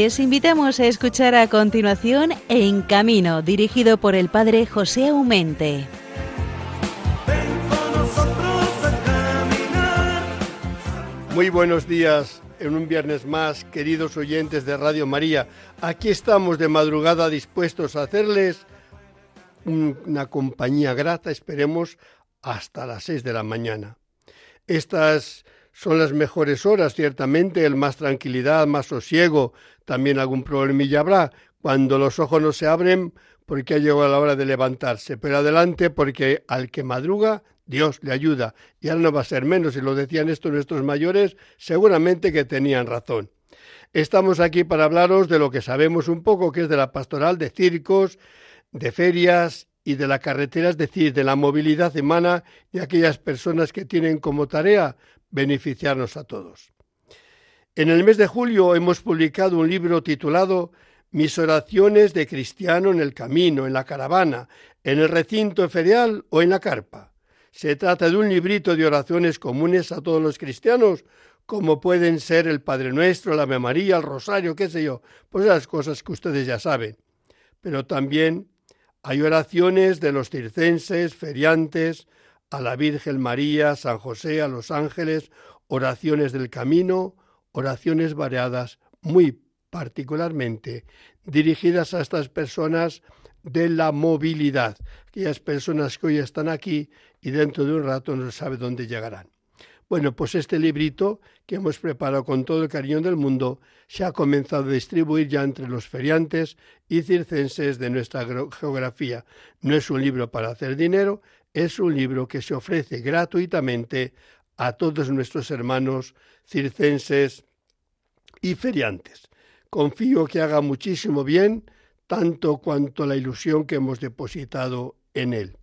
Les invitamos a escuchar a continuación En Camino, dirigido por el padre José Aumente. Muy buenos días en un viernes más, queridos oyentes de Radio María. Aquí estamos de madrugada dispuestos a hacerles una compañía grata, esperemos, hasta las seis de la mañana. Estas son las mejores horas, ciertamente, el más tranquilidad, más sosiego, también algún problemilla habrá, cuando los ojos no se abren porque ha llegado la hora de levantarse, pero adelante porque al que madruga, Dios le ayuda, y ahora no va a ser menos, y lo decían esto nuestros mayores, seguramente que tenían razón. Estamos aquí para hablaros de lo que sabemos un poco, que es de la pastoral de circos, de ferias y de la carretera, es decir, de la movilidad humana y aquellas personas que tienen como tarea beneficiarnos a todos. En el mes de julio hemos publicado un libro titulado Mis oraciones de cristiano en el camino, en la caravana, en el recinto ferial o en la carpa. Se trata de un librito de oraciones comunes a todos los cristianos, como pueden ser el Padre Nuestro, la Ave María, el Rosario, qué sé yo, pues las cosas que ustedes ya saben. Pero también hay oraciones de los circenses, feriantes, a la Virgen María, San José, a los ángeles, oraciones del camino, oraciones variadas, muy particularmente dirigidas a estas personas de la movilidad, aquellas personas que hoy están aquí y dentro de un rato no sabe dónde llegarán. Bueno, pues este librito que hemos preparado con todo el cariño del mundo se ha comenzado a distribuir ya entre los feriantes y circenses de nuestra geografía. No es un libro para hacer dinero, es un libro que se ofrece gratuitamente a todos nuestros hermanos circenses y feriantes. Confío que haga muchísimo bien, tanto cuanto la ilusión que hemos depositado en él.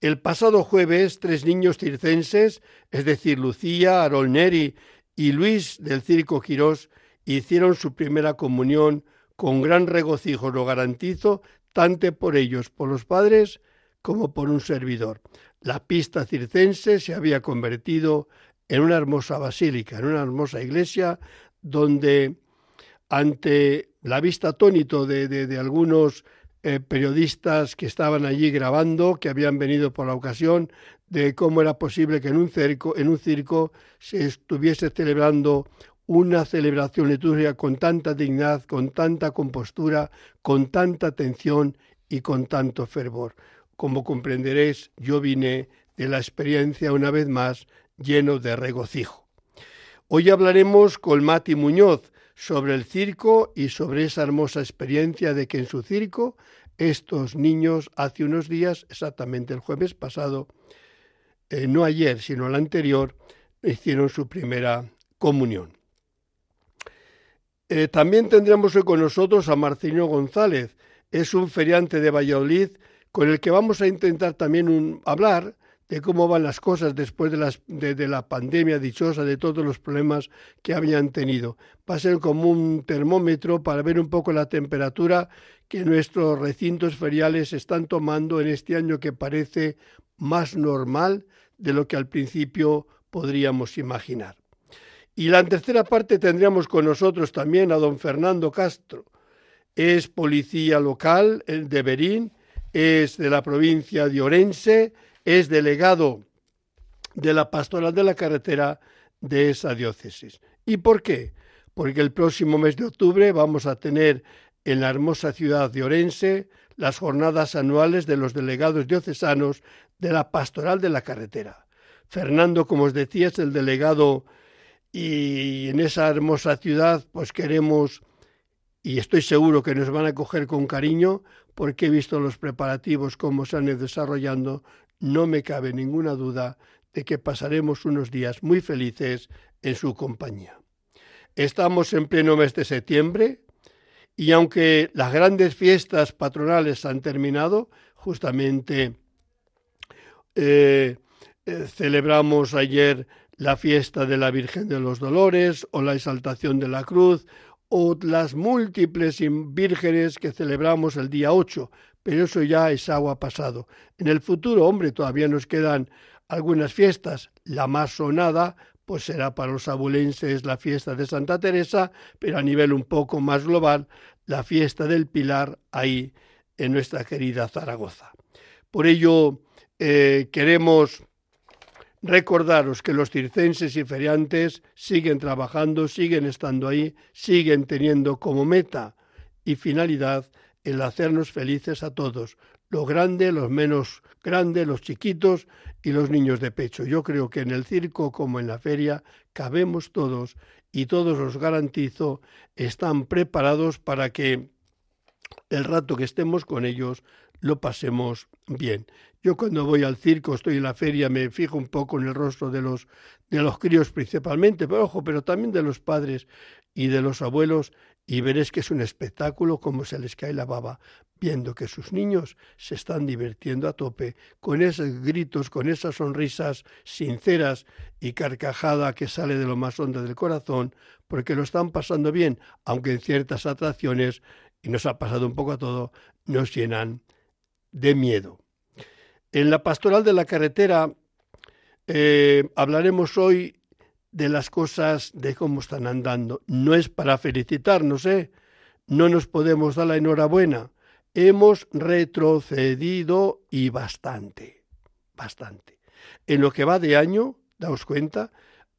El pasado jueves, tres niños circenses, es decir, Lucía, Arol Neri y Luis del Circo Quirós, hicieron su primera comunión con gran regocijo, lo garantizo, tanto por ellos, por los padres, como por un servidor. La pista circense se había convertido en una hermosa basílica, en una hermosa iglesia, donde ante la vista atónito de, de, algunos eh, periodistas que estaban allí grabando, que habían venido por la ocasión, de cómo era posible que en un, circo, en un circo se estuviese celebrando una celebración litúrgica con tanta dignidad, con tanta compostura, con tanta atención y con tanto fervor. Como comprenderéis, yo vine de la experiencia una vez más lleno de regocijo. Hoy hablaremos con Mati Muñoz sobre el circo y sobre esa hermosa experiencia de que en su circo estos niños hace unos días, exactamente el jueves pasado, eh, no ayer, sino el anterior, hicieron su primera comunión. Eh, también tendremos hoy con nosotros a Marcelino González, es un feriante de Valladolid con el que vamos a intentar también hablar de cómo van las cosas después de, la pandemia dichosa, de todos los problemas que habían tenido. Va a ser como un termómetro para ver un poco la temperatura que nuestros recintos feriales están tomando en este año que parece más normal de lo que al principio podríamos imaginar. Y la tercera parte tendríamos con nosotros también a don Fernando Castro. Es policía local de Berín es de la provincia de Orense, es delegado de la pastoral de la carretera de esa diócesis. ¿Y por qué? Porque el próximo mes de octubre vamos a tener en la hermosa ciudad de Orense las jornadas anuales de los delegados diocesanos de la pastoral de la carretera. Fernando, como os decía, es el delegado y en esa hermosa ciudad pues queremos y estoy seguro que nos van a coger con cariño porque he visto los preparativos cómo se han ido desarrollando, no me cabe ninguna duda de que pasaremos unos días muy felices en su compañía. Estamos en pleno mes de septiembre y aunque las grandes fiestas patronales han terminado, justamente eh, eh, celebramos ayer la fiesta de la Virgen de los Dolores o la exaltación de la cruz o las múltiples vírgenes que celebramos el día 8, pero eso ya es agua pasado. En el futuro, hombre, todavía nos quedan algunas fiestas. La más sonada, pues será para los abulenses la fiesta de Santa Teresa, pero a nivel un poco más global, la fiesta del Pilar ahí en nuestra querida Zaragoza. Por ello, eh, queremos recordaros que los circenses y feriantes siguen trabajando, siguen estando ahí, siguen teniendo como meta y finalidad el hacernos felices a todos, los grandes, los menos grandes, los chiquitos y los niños de pecho. Yo creo que en el circo como en la feria cabemos todos y todos os garantizo están preparados para que el rato que estemos con ellos lo pasemos bien. Yo cuando voy al circo, estoy en la feria, me fijo un poco en el rostro de los de los críos principalmente, pero ojo, pero también de los padres y de los abuelos y veréis que es un espectáculo como se les cae la baba viendo que sus niños se están divirtiendo a tope con esos gritos, con esas sonrisas sinceras y carcajada que sale de lo más hondo del corazón, porque lo están pasando bien, aunque en ciertas atracciones, y nos ha pasado un poco a todo, nos llenan de miedo. En la pastoral de la carretera eh, hablaremos hoy de las cosas, de cómo están andando. No es para felicitarnos, ¿eh? No nos podemos dar la enhorabuena. Hemos retrocedido y bastante, bastante. En lo que va de año, daos cuenta,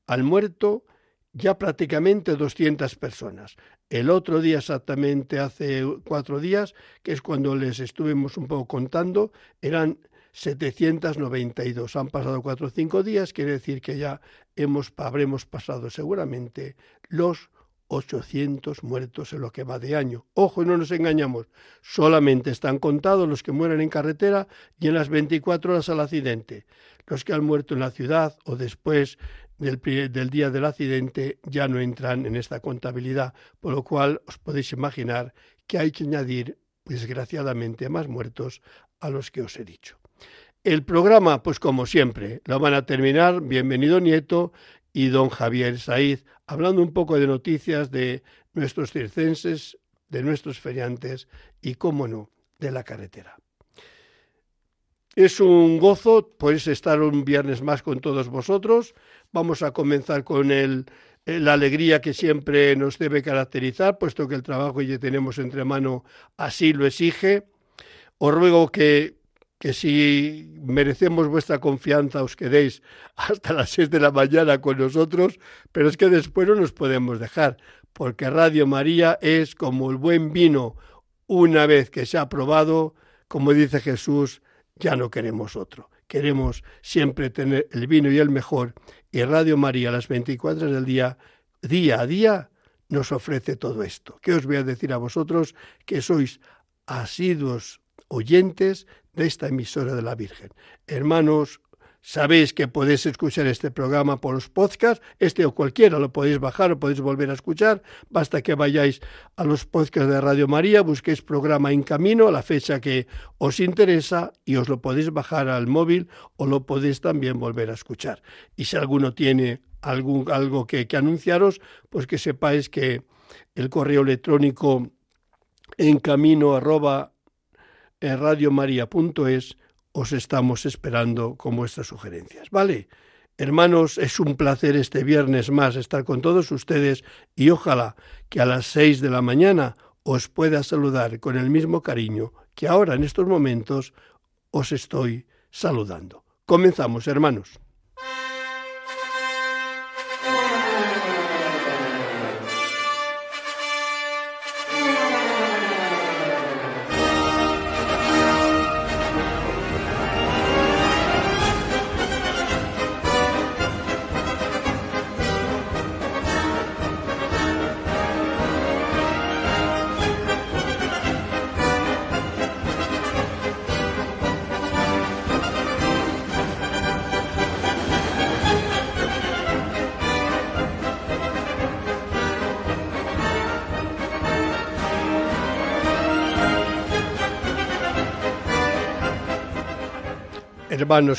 al muerto ya prácticamente 200 personas. El otro día, exactamente hace cuatro días, que es cuando les estuvimos un poco contando, eran 792. Han pasado cuatro o cinco días, quiere decir que ya hemos, habremos pasado seguramente los 800 muertos en lo que va de año. Ojo, no nos engañamos, solamente están contados los que mueren en carretera y en las 24 horas al accidente. Los que han muerto en la ciudad o después del, del, día del accidente ya no entran en esta contabilidad, por lo cual os podéis imaginar que hay que añadir, desgraciadamente, más muertos a los que os he dicho. El programa, pues como siempre, lo van a terminar Bienvenido Nieto y don Javier Saiz, hablando un poco de noticias de nuestros circenses, de nuestros feriantes y, cómo no, de la carretera. Es un gozo, pues, estar un viernes más con todos vosotros. Vamos a comenzar con el, la alegría que siempre nos debe caracterizar, puesto que el trabajo que tenemos entre mano así lo exige. Os ruego que que si merecemos vuestra confianza os quedéis hasta las seis de la mañana con nosotros, pero es que después no nos podemos dejar, porque Radio María es como el buen vino, una vez que se ha probado, como dice Jesús, ya no queremos otro. Queremos siempre tener el vino y el mejor, y Radio María las 24 del día, día a día, nos ofrece todo esto. ¿Qué os voy a decir a vosotros que sois asiduos oyentes de esta emisora de la Virgen. Hermanos, sabéis que podéis escuchar este programa por los podcasts, este o cualquiera lo podéis bajar o podéis volver a escuchar, basta que vayáis a los podcasts de Radio María, busquéis programa en camino a la fecha que os interesa y os lo podéis bajar al móvil o lo podéis también volver a escuchar. Y si alguno tiene algún, algo que, que anunciaros, pues que sepáis que el correo electrónico en camino arroba en radiomaria.es os estamos esperando con vuestras sugerencias. ¿Vale? Hermanos, es un placer este viernes más estar con todos ustedes y ojalá que a las seis de la mañana os pueda saludar con el mismo cariño que ahora en estos momentos os estoy saludando. Comenzamos, hermanos.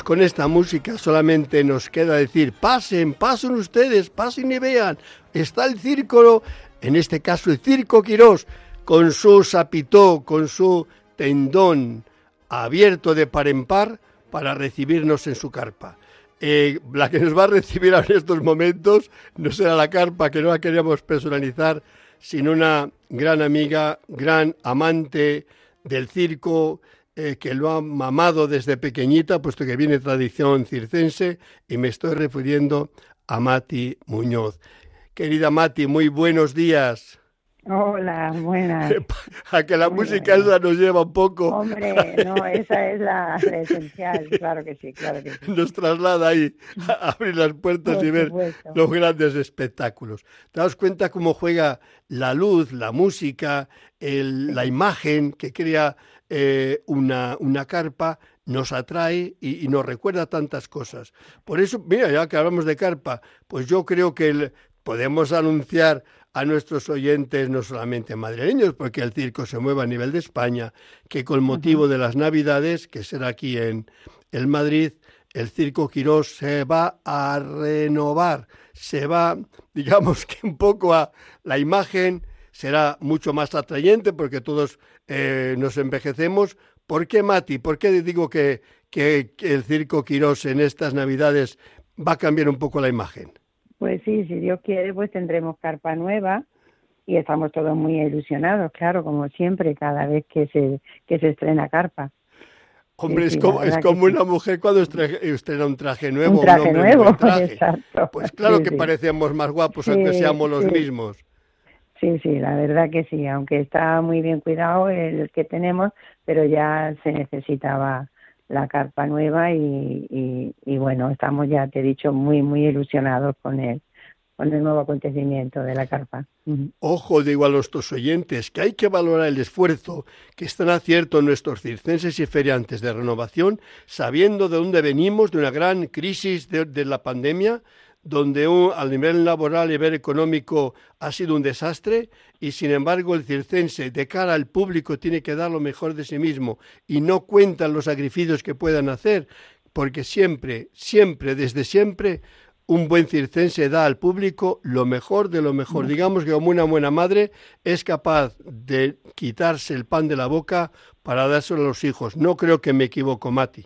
Con esta música solamente nos queda decir, pasen, pasen ustedes, pasen y vean, está el círculo, en este caso el Circo Quirós, con su sapitó, con su tendón abierto de par en par para recibirnos en su carpa. Eh, la que nos va a recibir en estos momentos no será la carpa, que no la queríamos personalizar, sino una gran amiga, gran amante del circo, eh, que lo ha mamado desde pequeñita, puesto que viene tradición circense, y me estoy refiriendo a Mati Muñoz. Querida Mati, muy buenos días. Hola, buenas. A que la música esa nos lleva un poco. Hombre, no, esa es la, esencial, claro que sí, claro que sí. Nos traslada ahí a abrir las puertas y ver los grandes espectáculos. ¿Te das cuenta cómo juega la luz, la música, la imagen que crea eh, una, una carpa? nos atrae y, nos recuerda tantas cosas. Por eso, mira, ya que hablamos de carpa, pues yo creo que podemos anunciar a nuestros oyentes, no solamente madrileños, porque el circo se mueve a nivel de España, que con motivo de las Navidades, que será aquí en el Madrid, el Circo Quirós se va a renovar, se va, digamos que un poco a la imagen será mucho más atrayente porque todos eh, nos envejecemos. ¿Por qué, Mati? ¿Por qué digo que, que el Circo Quirós en estas Navidades va a cambiar un poco la imagen? Pues sí, si Dios quiere, pues tendremos carpa nueva y estamos todos muy ilusionados, claro, como siempre, cada vez que se, que se estrena carpa. Hombre, es como, es como una mujer cuando estrena un traje nuevo. Un traje nuevo, exacto. Pues claro que parecemos más guapos aunque seamos los mismos. Sí, sí, la verdad que sí, aunque está muy bien cuidado el que tenemos, pero ya se necesitaba la carpa nueva y, y, bueno, estamos ya, te he dicho, muy, muy ilusionados con el, con el nuevo acontecimiento de la carpa. Ojo, digo a tus oyentes, que hay que valorar el esfuerzo que están haciendo nuestros circenses y feriantes de renovación, sabiendo de dónde venimos, de una gran crisis de la pandemia, donde un, al nivel laboral y nivel económico ha sido un desastre y sin embargo el circense de cara al público tiene que dar lo mejor de sí mismo y no cuentan los sacrificios que puedan hacer porque siempre, siempre, desde siempre un buen circense da al público lo mejor de lo mejor. Digamos que como una buena madre es capaz de quitarse el pan de la boca para dárselo a los hijos. No creo que me equivoco, Mati.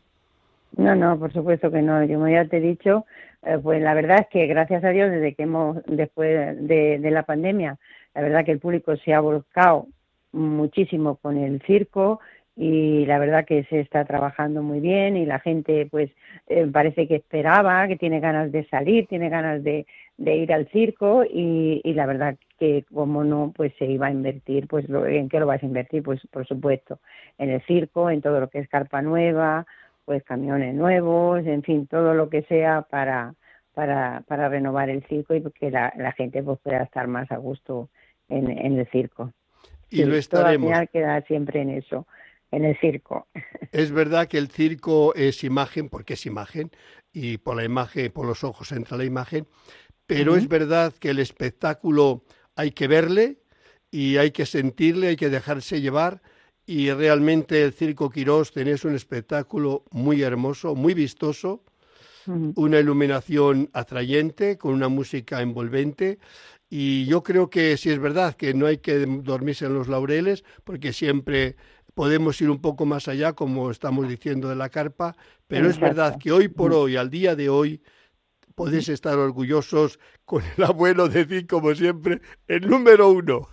No, no, por supuesto que no. Yo como ya te he dicho, eh, pues la verdad es que gracias a Dios desde que hemos después de, la pandemia la verdad que el público se ha volcado muchísimo con el circo y la verdad que se está trabajando muy bien y la gente pues eh, parece que esperaba, que tiene ganas de salir, tiene ganas de, ir al circo y, y, la verdad que como no pues se iba a invertir, pues ¿en qué lo vas a invertir? Pues por supuesto en el circo, en todo lo que es carpa nueva, pues camiones nuevos, en fin, todo lo que sea para, para, para renovar el circo y que la, gente pues, pueda estar más a gusto en, en el circo. Y lo estaremos. Al queda siempre en eso, en el circo. Es verdad que el circo es imagen, porque es imagen, y por la imagen, por los ojos entra la imagen, pero es verdad que el espectáculo hay que verle y hay que sentirle, hay que dejarse llevar y realmente el Circo Quirós tenés un espectáculo muy hermoso, muy vistoso, una iluminación atrayente, con una música envolvente. Y yo creo que sí es verdad que no hay que dormirse en los laureles, porque siempre podemos ir un poco más allá, como estamos diciendo de la carpa, pero es verdad que hoy por hoy, al día de hoy, podéis estar orgullosos con el abuelo decir, como siempre, el número uno.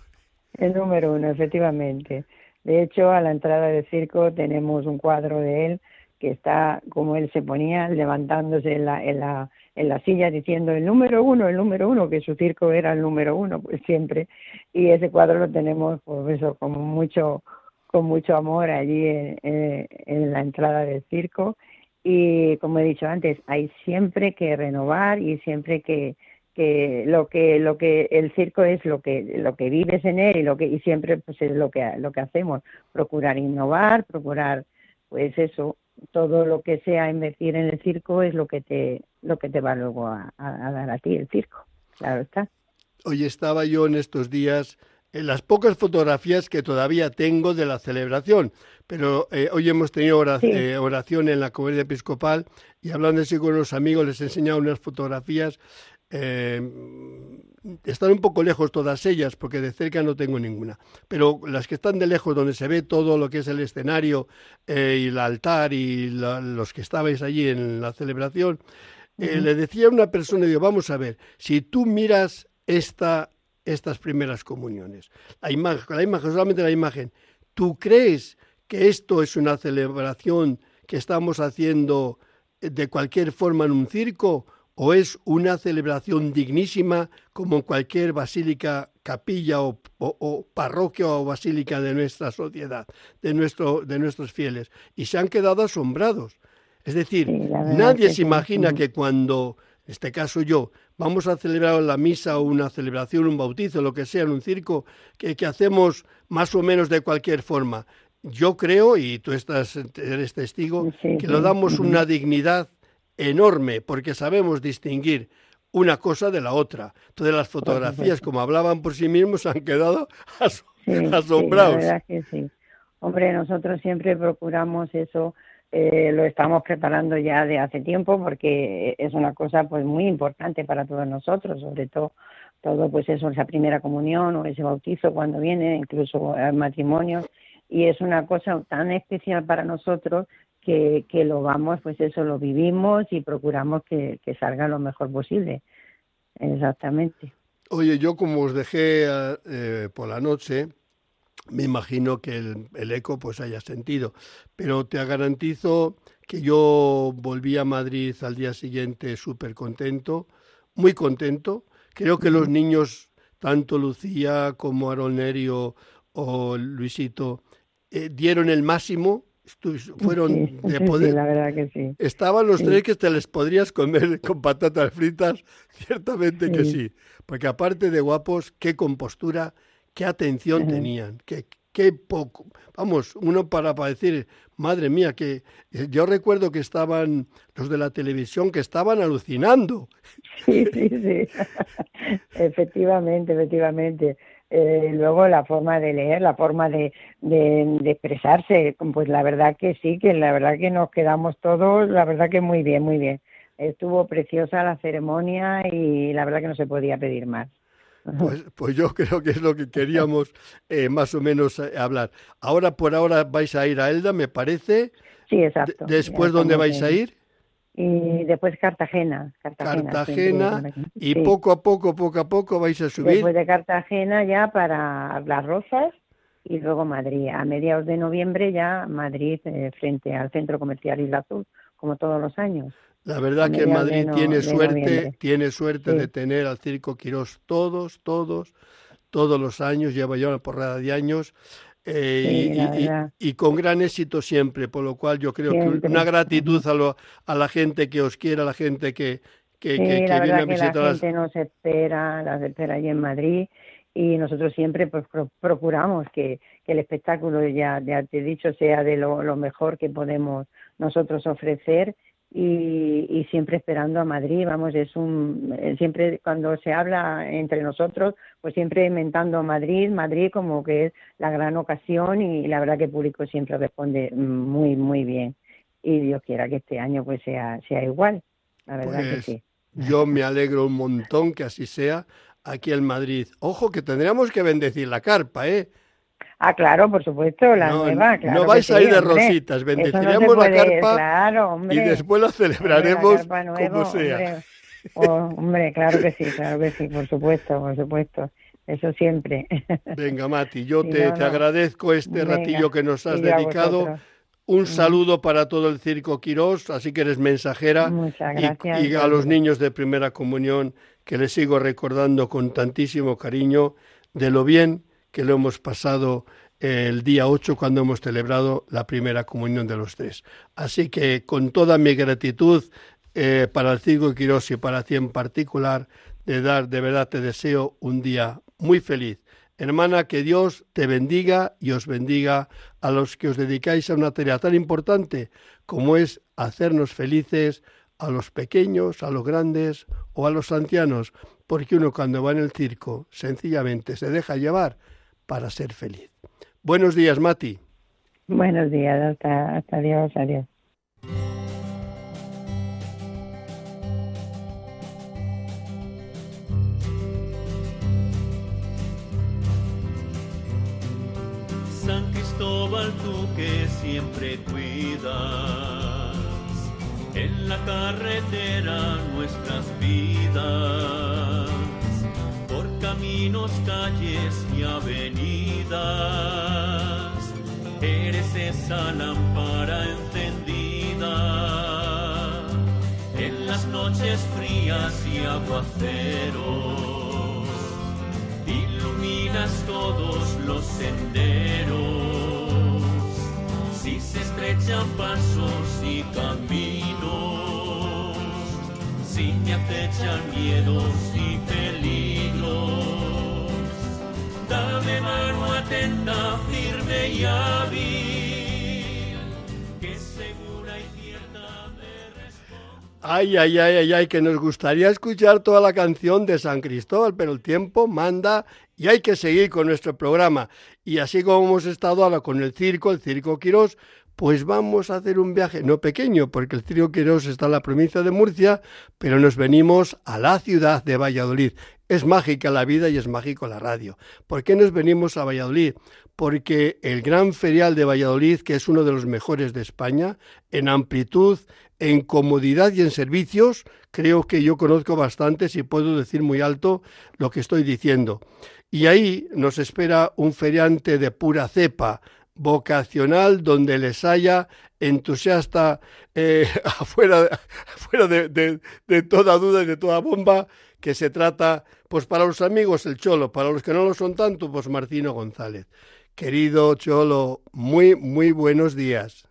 El número uno, efectivamente. De hecho, a la entrada del circo tenemos un cuadro de él que está como él se ponía levantándose en la, en la, en la silla diciendo el número uno, el número uno, que su circo era el número uno, pues siempre. Y ese cuadro lo tenemos, por eso, como mucho, con mucho amor allí en, en la entrada del circo. Y como he dicho antes, hay siempre que renovar y siempre que, que lo que lo que el circo es lo que lo que vives en él y lo que y siempre pues es lo que lo que hacemos procurar innovar procurar pues eso todo lo que sea invertir en el circo es lo que te lo que te va luego a, dar a ti el circo claro está. Hoy estaba yo en estos días en las pocas fotografías que todavía tengo de la celebración, pero eh, hoy hemos tenido eh, oración, en la comunidad episcopal y hablando así con los amigos les he enseñado unas fotografías eh, están un poco lejos todas ellas, porque de cerca no tengo ninguna. Pero las que están de lejos, donde se ve todo lo que es el escenario eh, y el altar y los que estabais allí en la celebración, eh, le decía a una persona, digo, vamos a ver, si tú miras esta, estas primeras comuniones, la imagen, la imagen, solamente la imagen, ¿tú crees que esto es una celebración que estamos haciendo de cualquier forma en un circo o es una celebración dignísima como en cualquier basílica, capilla o, parroquia o basílica de nuestra sociedad, de, nuestro, de nuestros fieles. Y se han quedado asombrados. Es decir, nadie se imagina que cuando, en este caso yo, vamos a celebrar la misa o una celebración, un bautizo, lo que sea, en un circo, que, que hacemos más o menos de cualquier forma. Yo creo, y tú estás, eres testigo, que lo damos una dignidad enorme porque sabemos distinguir una cosa de la otra. Entonces las fotografías, como hablaban por sí mismos, han quedado asombrados. sí. Hombre, nosotros siempre procuramos eso, eh, lo estamos preparando ya de hace tiempo porque es una cosa pues muy importante para todos nosotros, sobre todo todo pues eso, esa primera comunión o ese bautizo cuando viene, incluso el matrimonio, y es una cosa tan especial para nosotros que, que lo vamos, pues eso lo vivimos y procuramos que, que salga lo mejor posible. Exactamente. Oye, yo como os dejé eh, por la noche, me imagino que el, el, eco pues haya sentido, pero te garantizo que yo volví a Madrid al día siguiente súper contento, muy contento. Creo que los niños, tanto Lucía como Aronerio o Luisito, eh, dieron el máximo fueron de poder. la verdad que sí. Estaban los tres que te les podrías comer con patatas fritas, ciertamente que sí. Porque aparte de guapos, qué compostura, qué atención tenían, qué, qué poco. Vamos, uno para, para decir, madre mía, que eh, yo recuerdo que estaban los de la televisión que estaban alucinando. Sí, sí, sí. efectivamente, efectivamente. Eh, luego la forma de leer, la forma de, de, expresarse, pues la verdad que sí, que la verdad que nos quedamos todos, la verdad que muy bien, muy bien. Estuvo preciosa la ceremonia y la verdad que no se podía pedir más. Pues, pues yo creo que es lo que queríamos eh, más o menos eh, hablar. Ahora por ahora vais a ir a Elda, me parece. Sí, exacto. ¿Después dónde vais a ir? Y después Cartagena. Cartagena, y poco a poco, poco a poco vais a subir. Después de Cartagena ya para Las Rosas y luego Madrid. A mediados de noviembre ya Madrid eh, frente al Centro Comercial Isla Azul, como todos los años. La verdad que Madrid tiene suerte, tiene suerte de tener al Circo Quirós todos, todos, todos los años, lleva ya una porrada de años. Eh, y, con gran éxito siempre, por lo cual yo creo que una gratitud a, lo, a la gente que os quiere, a la gente que, que, viene a visitar. Que la gente nos espera, las espera allí en Madrid y nosotros siempre pues procuramos que, que, el espectáculo, ya, ya te he dicho, sea de lo, lo mejor que podemos nosotros ofrecer y, siempre esperando a Madrid, vamos, es un, eh, siempre cuando se habla entre nosotros, pues siempre inventando Madrid, Madrid como que es la gran ocasión y la verdad que el público siempre responde muy, muy bien. Y Dios quiera que este año pues sea, sea igual, la verdad que pues sí. Yo me alegro un montón que así sea aquí en Madrid. Ojo que tendríamos que bendecir la carpa, ¿eh? Ah, claro, por supuesto, la nueva, claro. No vais a ir de rositas, bendeciremos la carpa y después la celebraremos como sea. Oh, hombre, claro que sí, claro que sí, por supuesto, por supuesto. Eso siempre. Venga, Mati, yo te, te, agradezco este ratillo que nos has dedicado. Un mm. saludo para todo el Circo Quirós, así que eres mensajera. Muchas gracias. Y, y a los niños de Primera Comunión, que les sigo recordando con tantísimo cariño de lo bien que lo hemos pasado el día 8 cuando hemos celebrado la primera comunión de los tres. Así que con toda mi gratitud eh, para el Circo Quirós y para ti en particular, de dar, de verdad te deseo un día muy feliz. Hermana, que Dios te bendiga y os bendiga a los que os dedicáis a una tarea tan importante como es hacernos felices a los pequeños, a los grandes o a los ancianos, porque uno cuando va en el circo sencillamente se deja llevar para ser feliz. Buenos días, Mati. Buenos días, hasta, hasta Dios, adiós. San Cristóbal, tú que siempre cuidas en la carretera nuestras vidas, caminos, calles y avenidas. Eres esa lámpara encendida en las noches frías y aguaceros. Iluminas todos los senderos si se estrechan pasos y caminos, si me acechan miedos y peligros, dame mano atenta, firme y que segura y cierta responde. Ay, ay, ay, ay, ay, que nos gustaría escuchar toda la canción de San Cristóbal, pero el tiempo manda y hay que seguir con nuestro programa. Y así como hemos estado ahora con el circo, el Circo Quirós, pues vamos a hacer un viaje, no pequeño, porque el Circo Quirós está en la provincia de Murcia, pero nos venimos a la ciudad de Valladolid. Es mágica la vida y es mágico la radio. ¿Por qué nos venimos a Valladolid? Porque el Gran Ferial de Valladolid, que es uno de los mejores de España, en amplitud, en comodidad y en servicios, creo que yo conozco bastantes y puedo decir muy alto lo que estoy diciendo. Y ahí nos espera un feriante de pura cepa, vocacional, donde les haya entusiasta eh, afuera, de, de, toda duda y de toda bomba, que se trata, pues para los amigos el Cholo, para los que no lo son tanto, pues Martino González. Querido Cholo, muy, muy buenos días.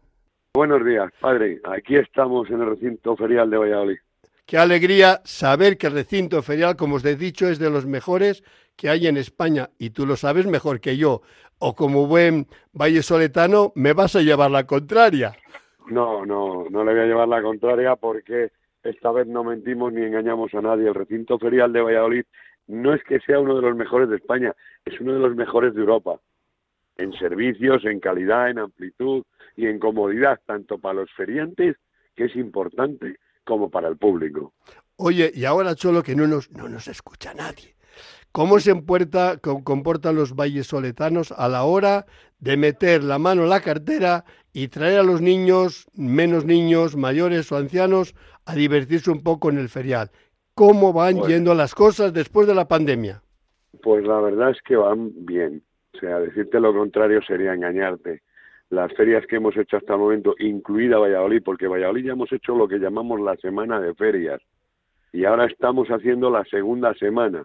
Buenos días, padre. Aquí estamos en el recinto ferial de Valladolid. Qué alegría saber que el recinto ferial, como os he dicho, es de los mejores que hay en España y tú lo sabes mejor que yo. O como buen valle soletano, me vas a llevar la contraria. No, no, no le voy a llevar la contraria porque esta vez no mentimos ni engañamos a nadie. El recinto ferial de Valladolid no es que sea uno de los mejores de España, es uno de los mejores de Europa. En servicios, en calidad, en amplitud y en comodidad, tanto para los feriantes, que es importante, como para el público. Oye, y ahora solo que no nos, no nos escucha nadie. ¿Cómo se comportan los vallesoletanos a la hora de meter la mano en la cartera y traer a los niños, menos niños, mayores o ancianos, a divertirse un poco en el ferial? ¿Cómo van pues yendo las cosas después de la pandemia? Pues la verdad es que van bien. O sea, decirte lo contrario sería engañarte. Las ferias que hemos hecho hasta el momento, incluida Valladolid, porque Valladolid ya hemos hecho lo que llamamos la semana de ferias. Y ahora estamos haciendo la segunda semana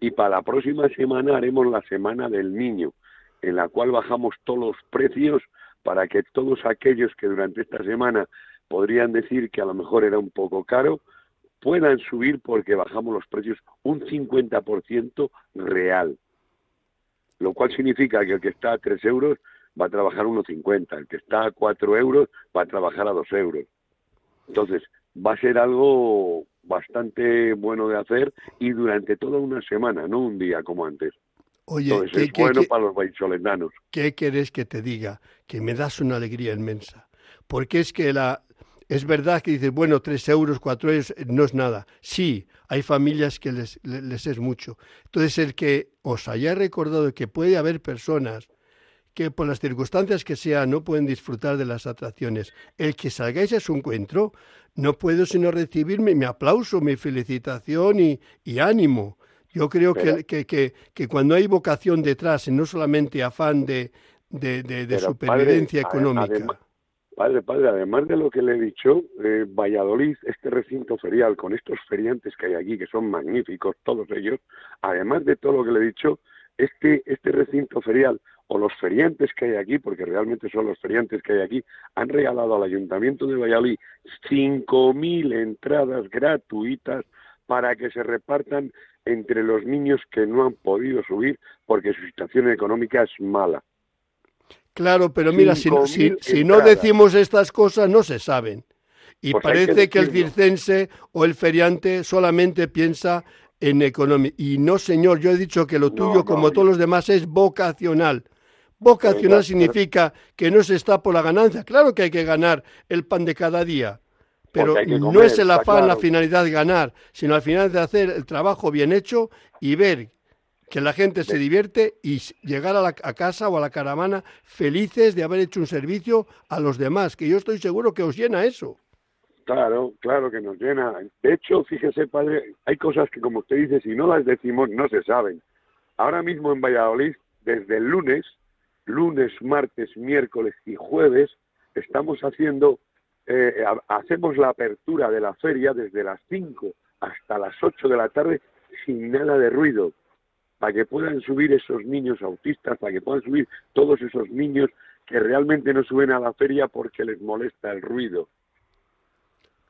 y para la próxima semana haremos la Semana del Niño, en la cual bajamos todos los precios para que todos aquellos que durante esta semana podrían decir que a lo mejor era un poco caro, puedan subir porque bajamos los precios un 50% real. Lo cual significa que el que está a 3 euros va a trabajar 1,50, el que está a 4 euros va a trabajar a 2 euros. Entonces, va a ser algo bastante bueno de hacer y durante toda una semana, no un día como antes. Oye, Entonces, es bueno para los. ¿Qué quieres que te diga? Que me das una alegría inmensa. Porque es que la, es verdad que dices, bueno, tres euros, cuatro euros, no es nada. Sí, hay familias que les, les, es mucho. Entonces, el que os haya recordado que puede haber personas que por las circunstancias que sean no pueden disfrutar de las atracciones, el que salgáis a su encuentro, no puedo sino recibirme mi aplauso, mi felicitación y, ánimo. Yo creo que, que, que, cuando hay vocación detrás y no solamente afán de, de, supervivencia económica. padre, padre, además de lo que le he dicho, eh, Valladolid, este recinto ferial, con estos feriantes que hay aquí, que son magníficos todos ellos, además de todo lo que le he dicho, este, este recinto ferial o los feriantes que hay aquí, porque realmente son los feriantes que hay aquí, han regalado al Ayuntamiento de Valladolid 5.000 entradas gratuitas para que se repartan entre los niños que no han podido subir porque su situación económica es mala. Claro, pero mira, si, si, no decimos estas cosas no se saben. Y pues parece que, el circense o el feriante solamente piensa en economía. Y no, señor, yo he dicho que lo tuyo, como todos los demás, es vocacional. Vocacional significa que no se está por la ganancia. Claro que hay que ganar el pan de cada día, pero no es el afán, la finalidad de ganar, sino al final de hacer el trabajo bien hecho y ver que la gente se divierte y llegar a, la, casa o a la caravana felices de haber hecho un servicio a los demás, que yo estoy seguro que os llena eso. Claro, claro que nos llena. De hecho, fíjese, padre, hay cosas que, como usted dice, si no las decimos, no se saben. Ahora mismo en Valladolid, desde el lunes, lunes, martes, miércoles y jueves, estamos haciendo, eh, hacemos la apertura de la feria desde las 5 hasta las 8 de la tarde sin nada de ruido, para que puedan subir esos niños autistas, para que puedan subir todos esos niños que realmente no suben a la feria porque les molesta el ruido.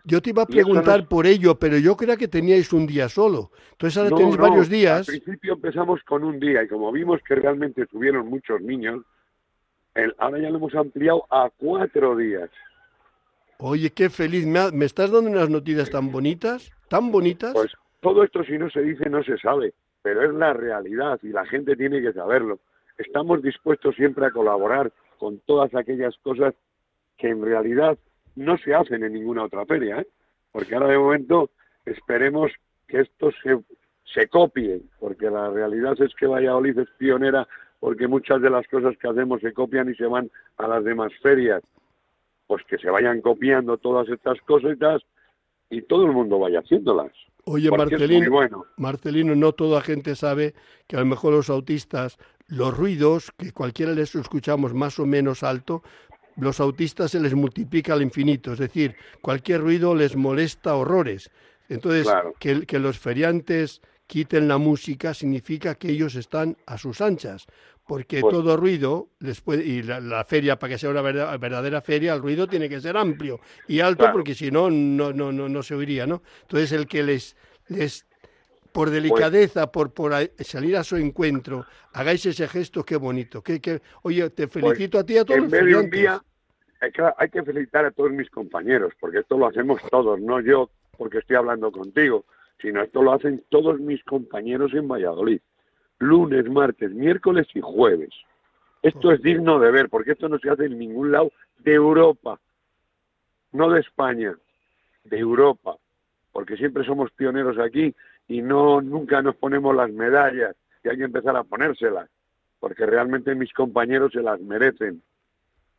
Yo te iba a preguntar por ello, pero yo creía que teníais un día solo. Entonces ahora tenéis varios días. Al principio empezamos con un día y como vimos que realmente tuvieron muchos niños, ahora ya lo hemos ampliado a cuatro días. Oye, qué feliz. ¿Me, ¿Me, estás dando unas noticias tan bonitas? ¿Tan bonitas? Pues todo esto si no se dice no se sabe, pero es la realidad y la gente tiene que saberlo. Estamos dispuestos siempre a colaborar con todas aquellas cosas que en realidad no se hacen en ninguna otra feria, ¿eh? porque ahora de momento esperemos que esto se, se copie, porque la realidad es que Valladolid es pionera porque muchas de las cosas que hacemos se copian y se van a las demás ferias. Pues que se vayan copiando todas estas cositas y todo el mundo vaya haciéndolas. Oye, Marcelino, bueno. Marcelino, no toda gente sabe que a lo mejor los autistas, los ruidos, que cualquiera les escuchamos más o menos alto, los autistas se les multiplica al infinito, es decir, cualquier ruido les molesta horrores. Entonces, que, que, los feriantes quiten la música significa que ellos están a sus anchas, porque pues todo ruido les puede, y la, feria para que sea una verdadera feria, el ruido tiene que ser amplio y alto, porque si no, no, no, no, se oiría, ¿no? Entonces, el que les, les por pues delicadeza, por, por salir a su encuentro, hagáis ese gesto, qué bonito. Que, que, oye, te pues felicito a ti y a todos los feriantes hay que, hay que felicitar a todos mis compañeros, porque esto lo hacemos todos, no yo porque estoy hablando contigo, sino esto lo hacen todos mis compañeros en Valladolid, lunes, martes, miércoles y jueves. Esto es digno de ver, porque esto no se hace en ningún lado de Europa, no de España, de Europa, porque siempre somos pioneros aquí y no nunca nos ponemos las medallas y hay que empezar a ponérselas, porque realmente mis compañeros se las merecen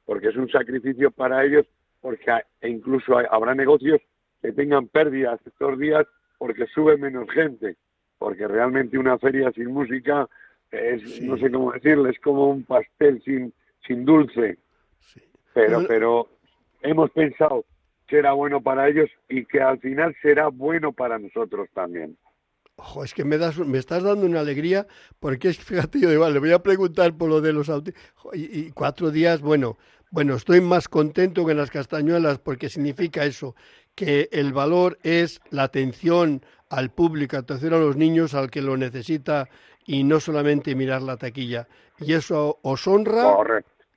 porque es un sacrificio para ellos, porque e incluso habrá negocios que tengan pérdidas estos días porque sube menos gente, porque realmente una feria sin música es, no sé cómo decirle, es como un pastel sin, sin dulce. Pero, pero hemos pensado que era bueno para ellos y que al final será bueno para nosotros también. Ojo, es que me, das, me estás dando una alegría, porque es, fíjate, yo le voy a preguntar por lo de los autos. Y, cuatro días, bueno, bueno, estoy más contento que en las castañuelas, porque significa eso, que el valor es la atención al público, atención a los niños, al que lo necesita, y no solamente mirar la taquilla. Y eso os honra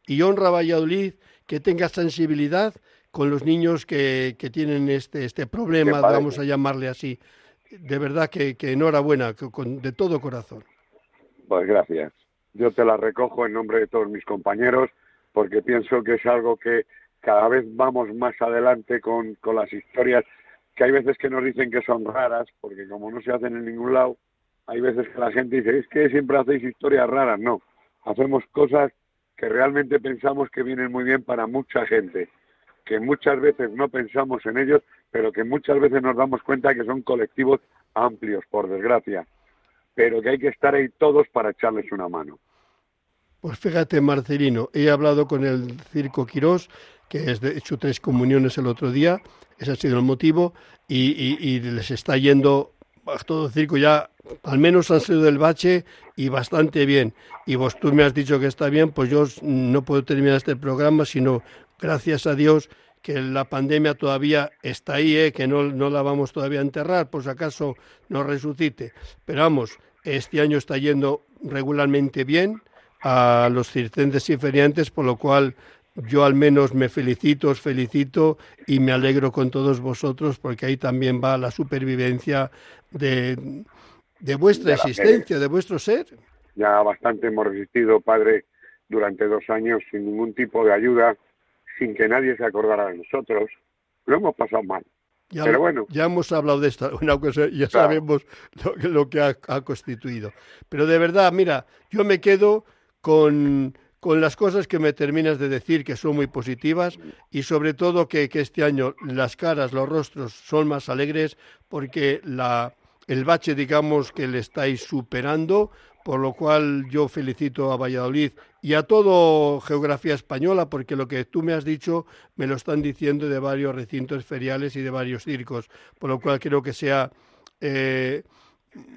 y honra a Valladolid que tenga sensibilidad con los niños que, que tienen este, este problema, vamos a llamarle así de verdad que, enhorabuena, con, de todo corazón. Pues gracias. Yo te la recojo en nombre de todos mis compañeros porque pienso que es algo que cada vez vamos más adelante con, con las historias que hay veces que nos dicen que son raras, porque como no se hacen en ningún lado, hay veces que la gente dice, es que siempre hacéis historias raras. No, hacemos cosas que realmente pensamos que vienen muy bien para mucha gente que muchas veces no pensamos en ellos, pero que muchas veces nos damos cuenta que son colectivos amplios, por desgracia, pero que hay que estar ahí todos para echarles una mano. Pues fíjate, Marcelino, he hablado con el Circo Quirós, que es de hecho tres comuniones el otro día, ese ha sido el motivo, y, les está yendo todo el circo ya, al menos han sido del bache y bastante bien. Y vos tú me has dicho que está bien, pues yo no puedo terminar este programa sino gracias a Dios que la pandemia todavía está ahí, ¿eh? que no, no la vamos todavía a enterrar, por si acaso no resucite. Pero vamos, este año está yendo regularmente bien a los circenses y feriantes, por lo cual yo al menos me felicito, os felicito y me alegro con todos vosotros porque ahí también va la supervivencia de, de vuestra existencia, de vuestro ser. Ya bastante hemos resistido, padre, durante dos años sin ningún tipo de ayuda sin que nadie se acordara de nosotros. Lo hemos pasado mal. Ya, Pero bueno. Ya hemos hablado de esto, ya sabemos lo, que ha, constituido. Pero de verdad, mira, yo me quedo con, con las cosas que me terminas de decir, que son muy positivas, y sobre todo que, que este año las caras, los rostros son más alegres, porque la, el bache, digamos, que le estáis superando, por lo cual yo felicito a Valladolid y a todo Geografía Española, porque lo que tú me has dicho me lo están diciendo de varios recintos feriales y de varios circos, por lo cual creo que sea eh,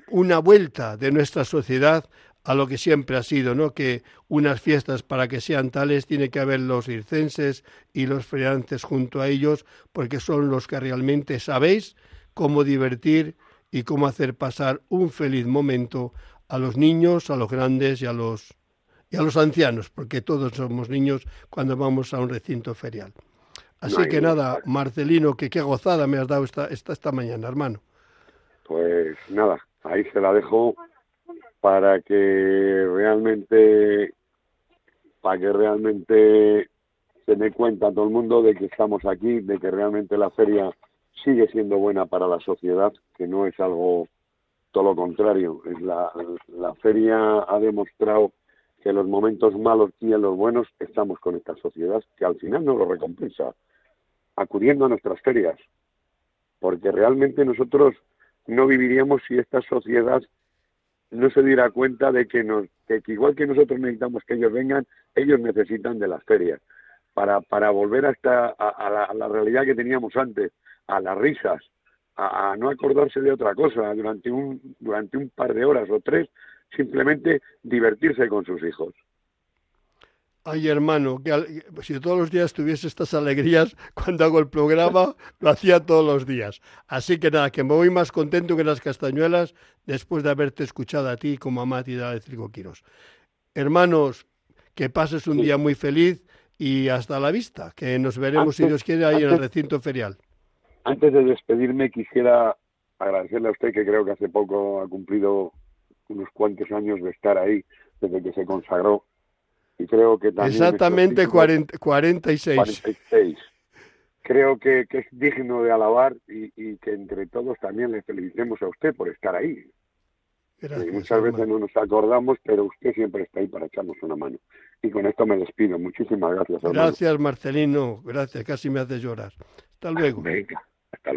una vuelta de nuestra sociedad a lo que siempre ha sido, ¿no? Que unas fiestas para que sean tales tiene que haber los circenses y los feriantes junto a ellos, porque son los que realmente sabéis cómo divertir y cómo hacer pasar un feliz momento a los niños, a los grandes y a los y a los ancianos, porque todos somos niños cuando vamos a un recinto ferial. Así que nada, Marcelino, que qué gozada me has dado esta, esta, esta mañana, hermano. Pues nada, ahí se la dejo para que realmente, para que realmente se dé cuenta todo el mundo de que estamos aquí, de que realmente la feria sigue siendo buena para la sociedad, que no es algo todo lo contrario. Es la, la feria ha demostrado que en los momentos malos y en los buenos estamos con esta sociedad que al final nos lo recompensa, acudiendo a nuestras ferias, porque realmente nosotros no viviríamos si esta sociedad no se diera cuenta de que, nos, que igual que nosotros necesitamos que ellos vengan, ellos necesitan de las ferias para, para volver hasta a, la, a la realidad que teníamos antes, a las risas, a, no acordarse de otra cosa durante un, durante un par de horas o tres, simplemente divertirse con sus hijos. Ay, hermano, que si todos los días tuviese estas alegrías, cuando hago el programa, lo hacía todos los días. Así que nada, que me voy más contento que las castañuelas después de haberte escuchado a ti como a Mati de Quiros. Hermanos, que pases un día muy feliz y hasta la vista, que nos veremos, si Dios quiere, ahí en el recinto ferial. Antes de despedirme, quisiera agradecerle a usted que creo que hace poco ha cumplido unos cuantos años de estar ahí, desde que se consagró. Y creo que también... Exactamente 40, 46. 46. Creo que, que, es digno de alabar y, y, que entre todos también le felicitemos a usted por estar ahí. Gracias, muchas hermano. veces no nos acordamos, pero usted siempre está ahí para echarnos una mano. Y con esto me despido. Muchísimas gracias. Hermano. Gracias, Marcelino. Gracias. Casi me hace llorar. Hasta luego. Venga. Hasta.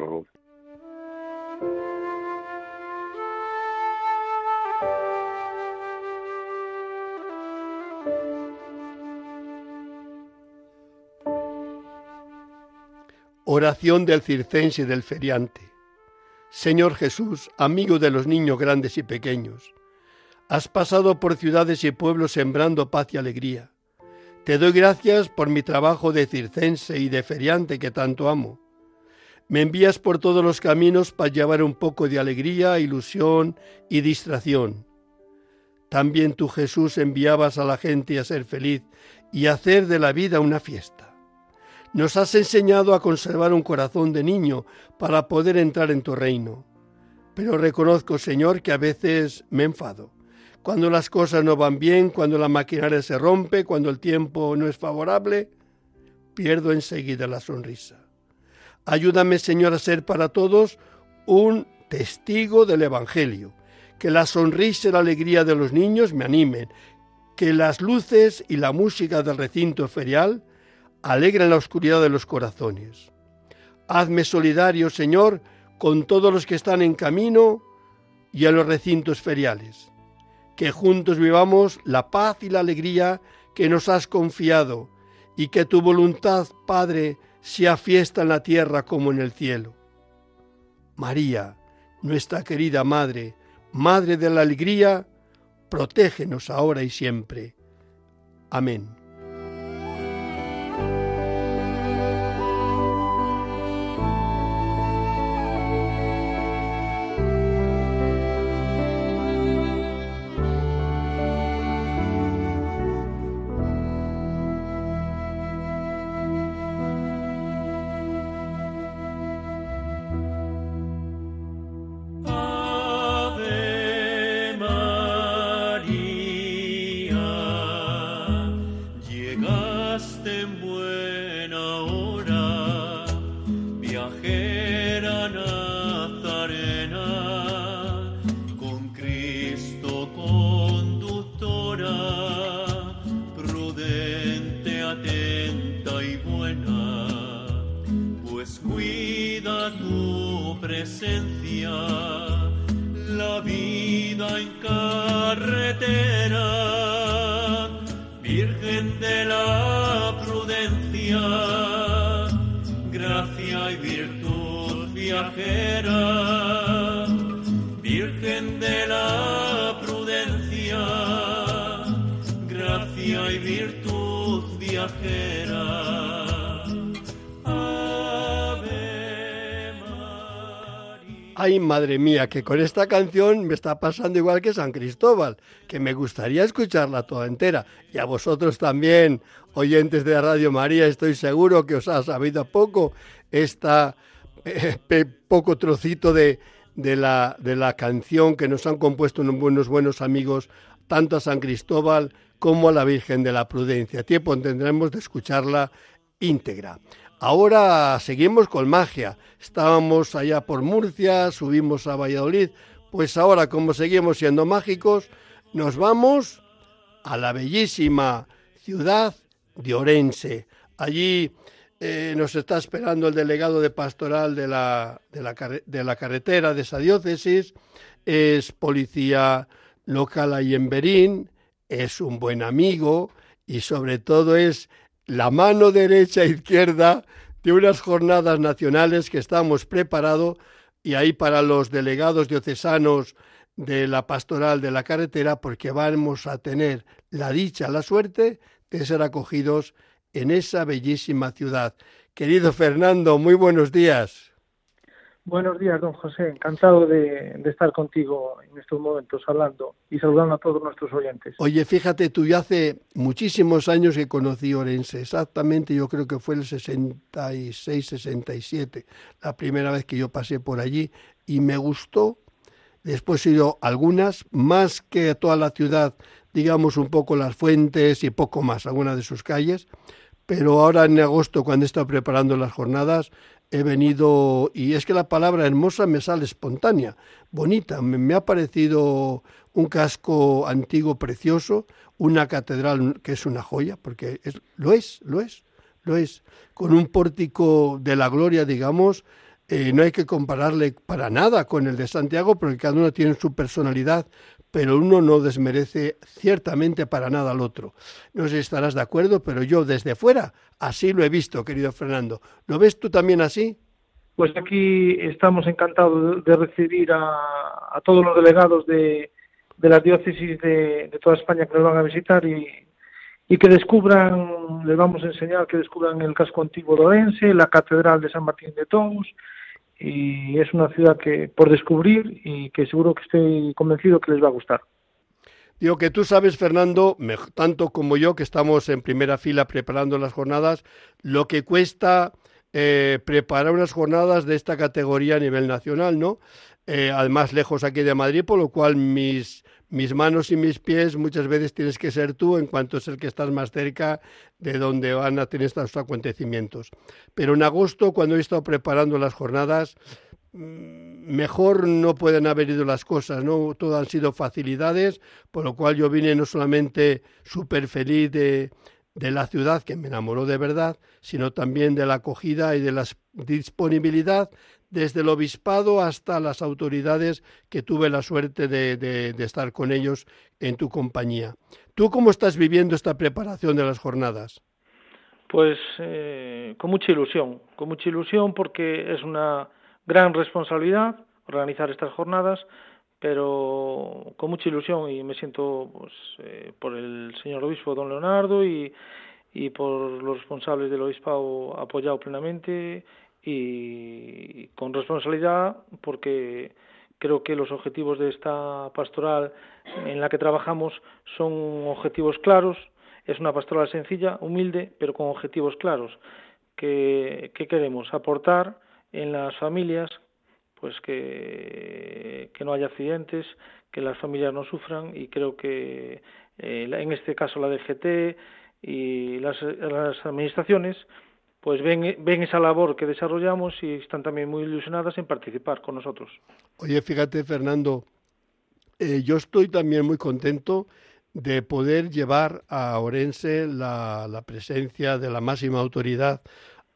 Oración del circense y del feriante. Señor Jesús, amigo de los niños grandes y pequeños, has pasado por ciudades y pueblos sembrando paz y alegría. Te doy gracias por mi trabajo de circense y de feriante que tanto amo me envías por todos los caminos para llevar un poco de alegría, ilusión y distracción. También tú, Jesús, enviabas a la gente a ser feliz y a hacer de la vida una fiesta. Nos has enseñado a conservar un corazón de niño para poder entrar en tu reino. Pero reconozco, Señor, que a veces me enfado. Cuando las cosas no van bien, cuando la maquinaria se rompe, cuando el tiempo no es favorable, pierdo enseguida la sonrisa. Ayúdame, Señor, a ser para todos un testigo del Evangelio. Que la sonrisa y la alegría de los niños me animen. Que las luces y la música del recinto ferial alegren la oscuridad de los corazones. Hazme solidario, Señor, con todos los que están en camino y en los recintos feriales. Que juntos vivamos la paz y la alegría que nos has confiado y que tu voluntad, Padre, sea fiesta en la tierra como en el cielo. María, nuestra querida Madre, Madre de la Alegría, protégenos ahora y siempre. Amén. Ay, madre mía, que con esta canción me está pasando igual que San Cristóbal, que me gustaría escucharla toda entera. Y a vosotros también, oyentes de Radio María, estoy seguro que os ha sabido poco esta eh, poco trocito de, de, la, de la canción que nos han compuesto unos buenos, buenos amigos, tanto a San Cristóbal como a la Virgen de la Prudencia. Tiempo tendremos de escucharla íntegra. Ahora seguimos con magia. Estábamos allá por Murcia, subimos a Valladolid. Pues ahora, como seguimos siendo mágicos, nos vamos a la bellísima ciudad de Orense. Allí eh, nos está esperando el delegado de pastoral de la, de la, de la carretera de esa diócesis. Es policía local ahí en Berín, es un buen amigo y sobre todo es la mano derecha e izquierda de unas jornadas nacionales que estamos preparados y ahí para los delegados diocesanos de la pastoral de la carretera porque vamos a tener la dicha, la suerte de ser acogidos en esa bellísima ciudad. Querido Fernando, muy buenos días. Buenos días, don José. Encantado de, estar contigo en estos momentos hablando y saludando a todos nuestros oyentes. Oye, fíjate, tú ya hace muchísimos años que conocí Orense. Exactamente, yo creo que fue el 66, 67, la primera vez que yo pasé por allí y me gustó. Después he ido algunas, más que toda la ciudad, digamos un poco las fuentes y poco más, algunas de sus calles. Pero ahora en agosto, cuando he estado preparando las jornadas, he venido, y es que la palabra hermosa me sale espontánea, bonita, me, ha parecido un casco antiguo precioso, una catedral que es una joya, porque lo es, lo es, lo es, con un pórtico de la gloria, digamos, eh, no hay que compararle para nada con el de Santiago, porque cada uno tiene su personalidad, pero uno no desmerece ciertamente para nada al otro. No sé si estarás de acuerdo, pero yo desde fuera así lo he visto, querido Fernando. ¿Lo ves tú también así? Pues aquí estamos encantados de recibir a, todos los delegados de, de las diócesis de, toda España que nos van a visitar y, y que descubran, les vamos a enseñar que descubran el casco antiguo de Orense, la catedral de San Martín de Tours, y es una ciudad que por descubrir y que seguro que estoy convencido que les va a gustar. Digo que tú sabes, Fernando, tanto como yo, que estamos en primera fila preparando las jornadas, lo que cuesta eh, preparar unas jornadas de esta categoría a nivel nacional, ¿no? Eh, además, lejos aquí de Madrid, por lo cual mis mis manos y mis pies muchas veces tienes que ser tú en cuanto es el que estás más cerca de donde van a tener estos acontecimientos. Pero en agosto, cuando he estado preparando las jornadas, mm, mejor no pueden haber ido las cosas, ¿no? Todo han sido facilidades, por lo cual yo vine no solamente súper feliz de, de la ciudad, que me enamoró de verdad, sino también de la acogida y de la disponibilidad desde el obispado hasta las autoridades que tuve la suerte de, estar con ellos en tu compañía. ¿Tú cómo estás viviendo esta preparación de las jornadas? Pues eh, con mucha ilusión, con mucha ilusión porque es una gran responsabilidad organizar estas jornadas, pero con mucha ilusión y me siento pues, eh, por el señor obispo don Leonardo y, y por los responsables del obispado apoyado plenamente y con responsabilidad porque creo que los objetivos de esta pastoral en la que trabajamos son objetivos claros. Es una pastoral sencilla, humilde, pero con objetivos claros. ¿Qué, queremos? Aportar en las familias, pues que, que no haya accidentes, que las familias no sufran y creo que eh, en este caso la DGT y las, las administraciones pues ven, ven esa labor que desarrollamos y están también muy ilusionadas en participar con nosotros. Oye, fíjate, Fernando, eh, yo estoy también muy contento de poder llevar a Orense la, presencia de la máxima autoridad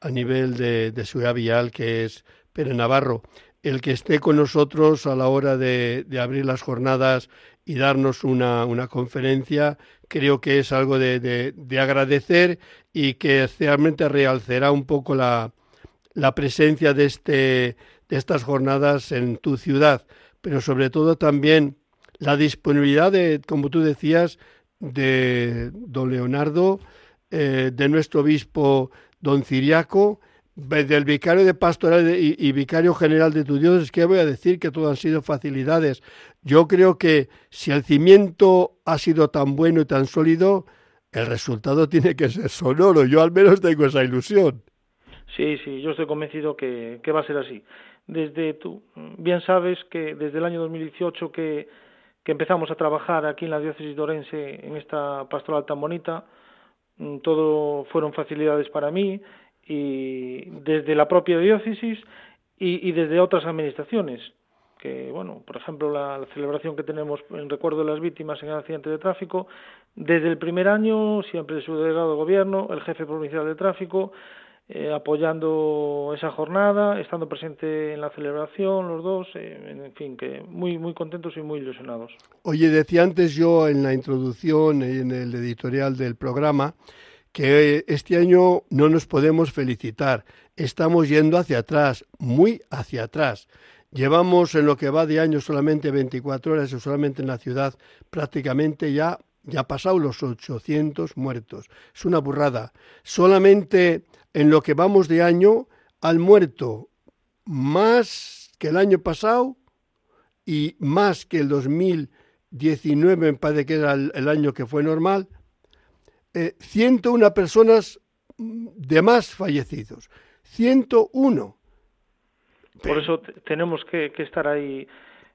a nivel de, de ciudad vial, que es Pere Navarro. el que esté con nosotros a la hora de, abrir las jornadas y darnos una, conferencia, creo que es algo de, agradecer y que realmente realzará un poco la, presencia de, este, de estas jornadas en tu ciudad, pero sobre todo también la disponibilidad de, como tú decías, de don Leonardo, eh, de nuestro obispo don Ciriaco, del vicario de pastoral y, vicario general de tu Dios, es que voy a decir que todo han sido facilidades. Yo creo que si el cimiento ha sido tan bueno y tan sólido, el resultado tiene que ser sonoro. Yo al menos tengo esa ilusión. Sí, sí, yo estoy convencido que, que va a ser así. Desde tú, bien sabes que desde el año 2018 que, que empezamos a trabajar aquí en la diócesis de Orense en esta pastoral tan bonita, mm, todo fueron facilidades para mí y desde la propia diócesis y, desde otras administraciones que bueno por ejemplo la, celebración que tenemos en recuerdo de las víctimas en el accidente de tráfico desde el primer año siempre su delegado de gobierno el jefe provincial de tráfico eh, apoyando esa jornada, estando presente en la celebración los dos, eh, en fin, que muy muy contentos y muy ilusionados. Oye, decía antes yo en la introducción, en el editorial del programa, que este año no nos podemos felicitar. Estamos yendo hacia atrás, muy hacia atrás. Llevamos en lo que va de año solamente 24 horas y solamente en la ciudad prácticamente ya ya pasado los 800 muertos. Es una burrada. Solamente en lo que vamos de año han muerto más que el año pasado y más que el 2019, me parece que era el año que fue normal, eh, 101 personas de más fallecidos. 101. Por eso tenemos que, estar ahí,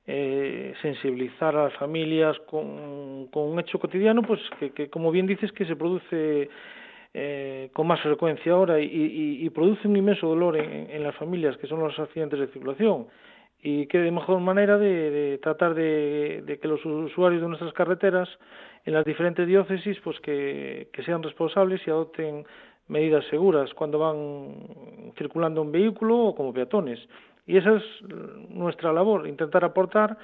eh, sensibilizar a las familias con, un hecho cotidiano, pues que, como bien dices, que se produce eh, con más frecuencia ahora y, produce un inmenso dolor en, las familias, que son los accidentes de circulación. Y de mejor manera de, tratar de que los usuarios de nuestras carreteras en las diferentes diócesis pues que, sean responsables y adopten medidas seguras cuando van circulando un vehículo o como peatones. Y esa es nuestra labor, intentar aportar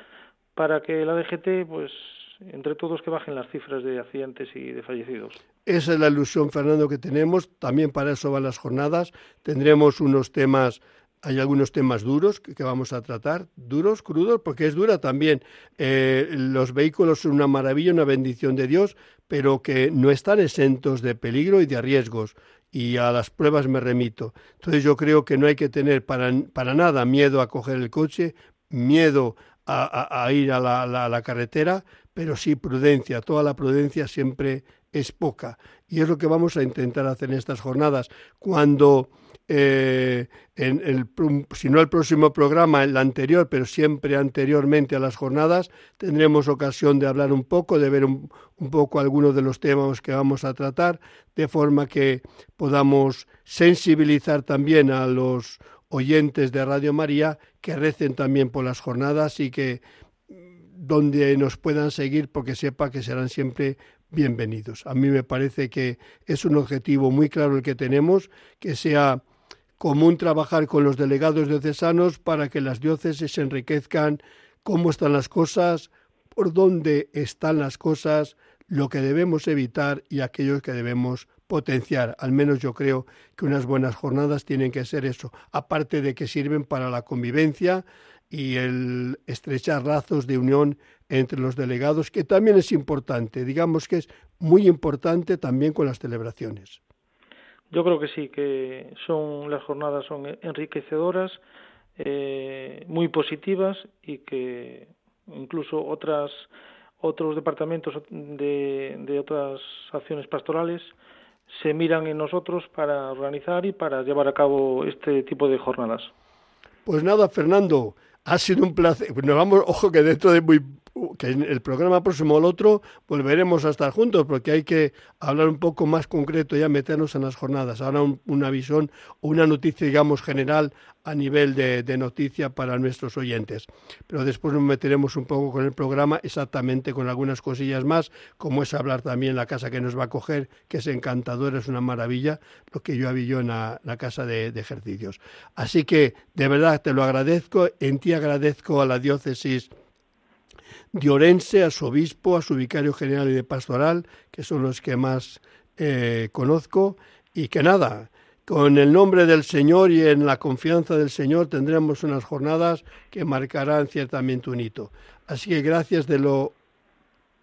para que la DGT, pues, entre todos que bajen las cifras de accidentes y de fallecidos. Esa es la ilusión, Fernando, que tenemos. También para eso van las jornadas. Tendremos unos temas hay algunos temas duros que, vamos a tratar, duros, crudos, porque es dura también. Eh, los vehículos son una maravilla, una bendición de Dios, pero que no están exentos de peligro y de riesgos. Y a las pruebas me remito. Entonces yo creo que no hay que tener para, para nada miedo a coger el coche, miedo a, ir a la, la carretera, pero sí prudencia. Toda la prudencia siempre es poca. Y es lo que vamos a intentar hacer en estas jornadas. Cuando eh, en el, si no el próximo programa, el anterior, pero siempre anteriormente a las jornadas, tendremos ocasión de hablar un poco, de ver un, poco algunos de los temas que vamos a tratar, de forma que podamos sensibilizar también a los oyentes de Radio María que recen también por las jornadas y que donde nos puedan seguir porque sepa que serán siempre bienvenidos. A mí me parece que es un objetivo muy claro el que tenemos, que sea común trabajar con los delegados diocesanos para que las diócesis se enriquezcan, cómo están las cosas, por dónde están las cosas, lo que debemos evitar y aquellos que debemos potenciar. Al menos yo creo que unas buenas jornadas tienen que ser eso, aparte de que sirven para la convivencia y el estrechar lazos de unión entre los delegados, que también es importante, digamos que es muy importante también con las celebraciones. Yo creo que sí, que son las jornadas son enriquecedoras, eh, muy positivas y que incluso otras otros departamentos de, de otras acciones pastorales se miran en nosotros para organizar y para llevar a cabo este tipo de jornadas. Pues nada, Fernando, ha sido un placer. Nos vamos, ojo que dentro de muy que en el programa próximo el otro volveremos a estar juntos porque hay que hablar un poco más concreto, ya meternos en las jornadas. Ahora una visión una noticia, digamos, general a nivel de, de, noticia para nuestros oyentes. Pero después nos meteremos un poco con el programa, exactamente con algunas cosillas más, como es hablar también la casa que nos va a coger, que es encantadora, es una maravilla, lo que yo había en la, casa de, ejercicios. Así que de verdad te lo agradezco, en ti agradezco a la diócesis de Orense, a su obispo, a su vicario general y de pastoral, que son los que más eh, conozco, y que nada, con el nombre del Señor y en la confianza del Señor tendremos unas jornadas que marcarán ciertamente un hito. Así que gracias de lo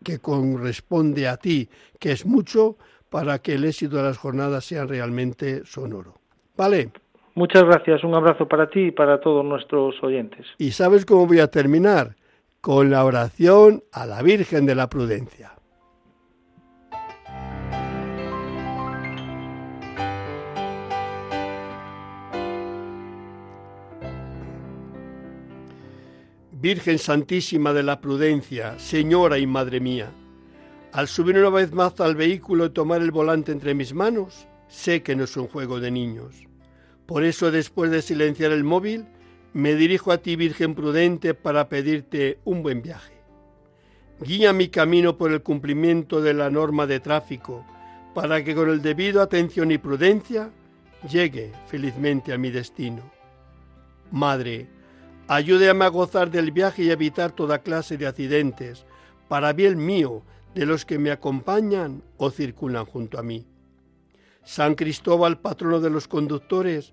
que corresponde a ti, que es mucho, para que el éxito de las jornadas sea realmente sonoro. ¿Vale? Muchas gracias, un abrazo para ti y para todos nuestros oyentes. ¿Y sabes cómo voy a terminar? Con la oración a la Virgen de la Prudencia. Virgen Santísima de la Prudencia, Señora y Madre mía, al subir una vez más al vehículo y tomar el volante entre mis manos, sé que no es un juego de niños. Por eso, después de silenciar el móvil, me dirijo a ti, Virgen prudente, para pedirte un buen viaje. Guía mi camino por el cumplimiento de la norma de tráfico, para que con el debido atención y prudencia llegue felizmente a mi destino. Madre, Ayúdame a gozar del viaje y evitar toda clase de accidentes, para bien mío, de los que me acompañan o circulan junto a mí. San Cristóbal, patrono de los conductores,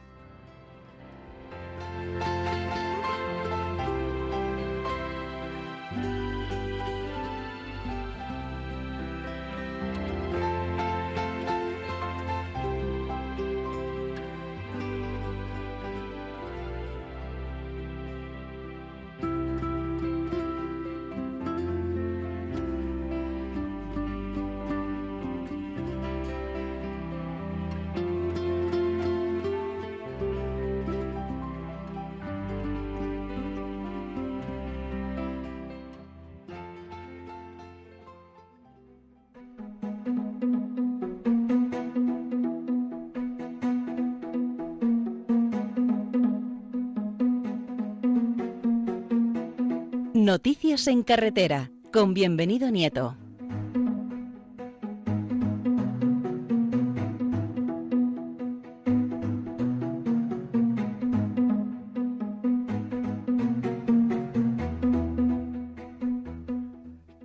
Noticias en carretera, con bienvenido Nieto.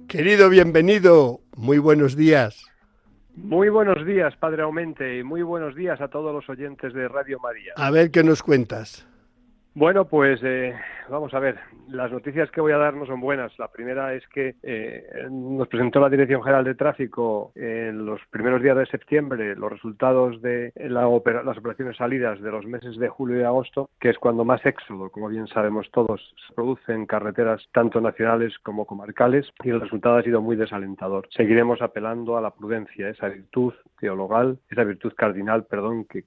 Querido bienvenido, muy buenos días. Muy buenos días, Padre Aumente, y muy buenos días a todos los oyentes de Radio María. A ver qué nos cuentas. Bueno, pues eh, vamos a ver, las noticias que voy a dar no son buenas. La primera es que eh, nos presentó la Dirección General de Tráfico en los primeros días de septiembre los resultados de las operaciones salidas de los meses de julio y agosto, que es cuando más éxodo, como bien sabemos todos, se produce en carreteras tanto nacionales como comarcales y el resultado ha sido muy desalentador. Seguiremos apelando a la prudencia, esa virtud teologal, esa virtud cardinal, perdón, que,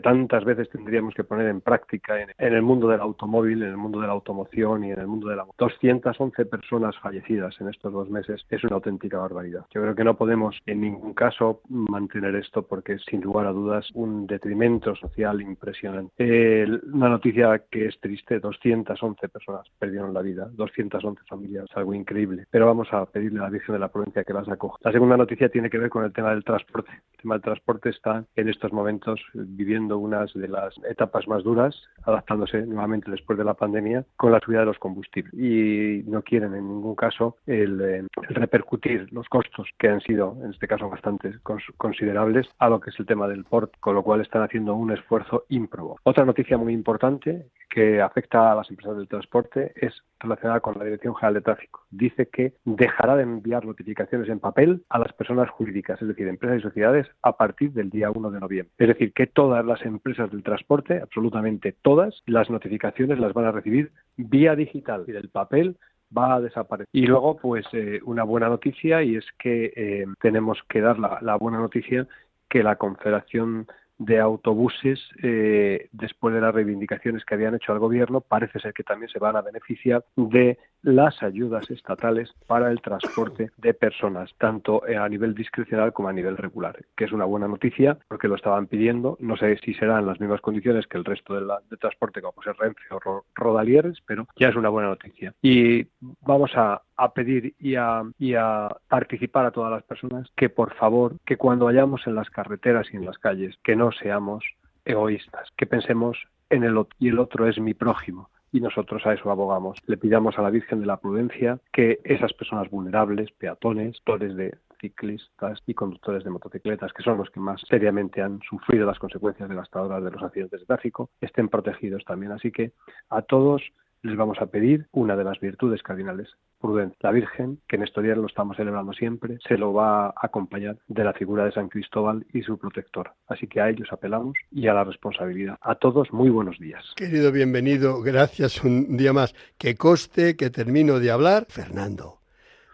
tantas veces tendríamos que poner en práctica en, en el mundo del automóvil, en el mundo de la automoción y en el mundo de la 211 personas fallecidas en estos dos meses es una auténtica barbaridad. Yo creo que no podemos en ningún caso mantener esto porque es sin lugar a dudas un detrimento social impresionante. Eh, una noticia que es triste, 211 personas perdieron la vida, 211 familias, algo increíble. Pero vamos a pedirle a la Virgen de la Provincia que las acoja. La segunda noticia tiene que ver con el tema del transporte. El tema del transporte está en estos momentos viviendo unas de las etapas más duras, adaptándose nuevamente después de la pandemia con la subida de los combustibles y no quieren en ningún caso eh, repercutir los costos que han sido en este caso bastante considerables a lo que es el tema del port, con lo cual están haciendo un esfuerzo ímprobo. Otra noticia muy importante que afecta a las empresas del transporte es relacionada con la Dirección General de Tráfico. Dice que dejará de enviar notificaciones en papel a las personas jurídicas, es decir, empresas y sociedades, a partir del día 1 de noviembre. Es decir, que todas las empresas del transporte, absolutamente todas, las notificaciones las van a recibir vía digital y del papel va a desaparecer. Y luego, pues, eh, una buena noticia y es que eh, tenemos que dar la, la buena noticia que la Confederación de autobuses, eh, después de las reivindicaciones que habían hecho al gobierno, parece ser que también se van a beneficiar de las ayudas estatales para el transporte de personas, tanto a nivel discrecional como a nivel regular, que es una buena noticia porque lo estaban pidiendo. No sé si serán las mismas condiciones que el resto de, la, de transporte, como ser Renfe o Rodalieres, pero ya es una buena noticia. Y vamos a, a pedir y a, y a participar a todas las personas que por favor, que cuando vayamos en las carreteras y en las calles, que no seamos egoístas, que pensemos en el otro y el otro es mi prójimo y nosotros a eso abogamos. Le pidamos a la Virgen de la Prudencia que esas personas vulnerables, peatones, torres de ciclistas y conductores de motocicletas, que son los que más seriamente han sufrido las consecuencias devastadoras de los accidentes de tráfico, estén protegidos también. Así que a todos les vamos a pedir una de las virtudes cardinales, prudencia. La Virgen, que en estos días lo estamos celebrando siempre, se lo va a acompañar de la figura de San Cristóbal y su protector. Así que a ellos apelamos y a la responsabilidad. A todos, muy buenos días. Querido bienvenido, gracias un día más. Que coste que termino de hablar, Fernando.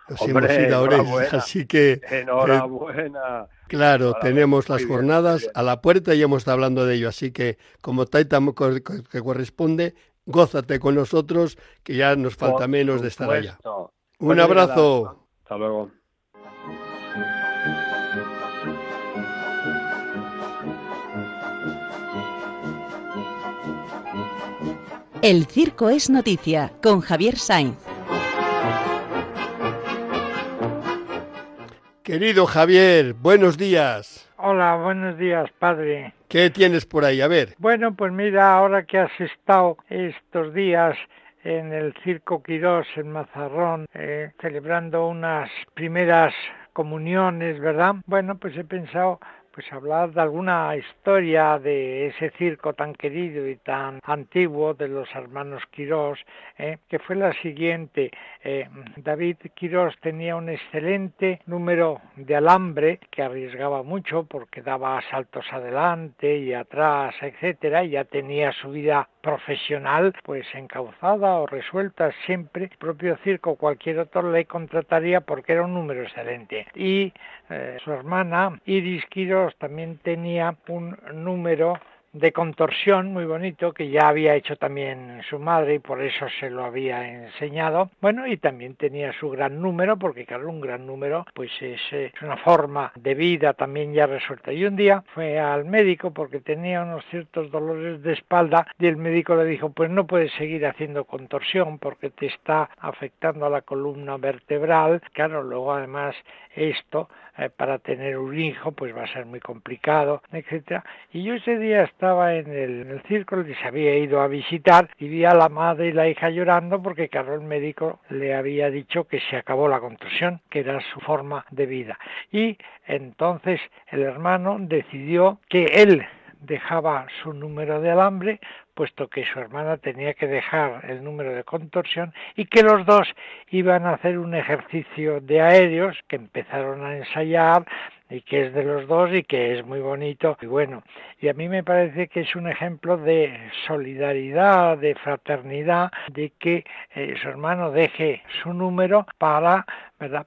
Nos Hombre, hemos ido ahora, así que... Enhorabuena. Eh, claro, tenemos las jornadas a la puerta y hemos estado hablando de ello, así que como Taita que corresponde, gózate con nosotros, que ya nos falta menos de estar allá. Un abrazo. Hasta luego. El circo es noticia con Javier Sainz. Querido Javier, buenos días. Hola, buenos días, padre. ¿Qué tienes por ahí? A ver. Bueno, pues mira, ahora que has estado estos días en el Circo Quirós en Mazarrón, eh, celebrando unas primeras comuniones, ¿verdad? Bueno, pues he pensado pues hablar de alguna historia de ese circo tan querido y tan antiguo de los hermanos Quirós, eh, que fue la siguiente. Eh, David Quirós tenía un excelente número de alambre que arriesgaba mucho porque daba saltos adelante y atrás, etcétera, y ya tenía su vida profesional pues encauzada o resuelta siempre el propio circo cualquier otro le contrataría porque era un número excelente. Y eh, su hermana Iris Quiros también tenía un número de contorsión muy bonito que ya había hecho también su madre y por eso se lo había enseñado. Bueno, y también tenía su gran número, porque claro, un gran número pues es, es una forma de vida también ya resuelta. Y un día fue al médico porque tenía unos ciertos dolores de espalda y el médico le dijo, pues no puedes seguir haciendo contorsión porque te está afectando a la columna vertebral. Claro, luego además esto eh, para tener un hijo pues va a ser muy complicado, etcétera. Y yo ese día estaba en el, en el círculo y se había ido a visitar y vi a la madre y la hija llorando porque claro el médico le había dicho que se acabó la contusión, que era su forma de vida. Y entonces el hermano decidió que él dejaba su número de alambre, puesto que su hermana tenía que dejar el número de contorsión y que los dos iban a hacer un ejercicio de aéreos que empezaron a ensayar y que es de los dos y que es muy bonito y bueno. Y a mí me parece que es un ejemplo de solidaridad, de fraternidad, de que eh, su hermano deje su número para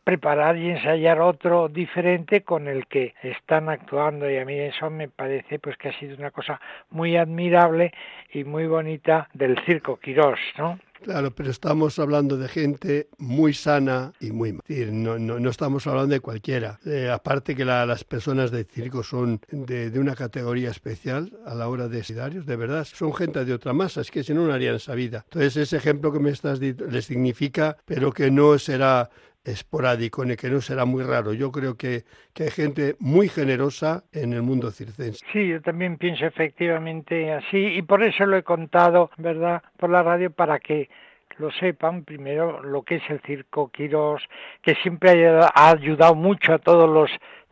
preparar y ensayar otro diferente con el que están actuando y a mí eso me parece pues que ha sido una cosa muy admirable y muy bonita del circo Quirós, ¿no? Claro, pero estamos hablando de gente muy sana y muy no, no, no estamos hablando de cualquiera. Eh, aparte que las personas de circo son de, una categoría especial a la hora de sidarios, de verdad, son gente de otra masa, es que si no, no harían esa vida. Entonces ese ejemplo que me estás diciendo les significa, pero que no será esporádico, en el que no será muy raro. Yo creo que, que, hay gente muy generosa en el mundo circense. Sí, yo también pienso efectivamente así y por eso lo he contado, ¿verdad?, por la radio para que lo sepan primero lo que es el circo Quirós, que siempre ha ayudado mucho a todos los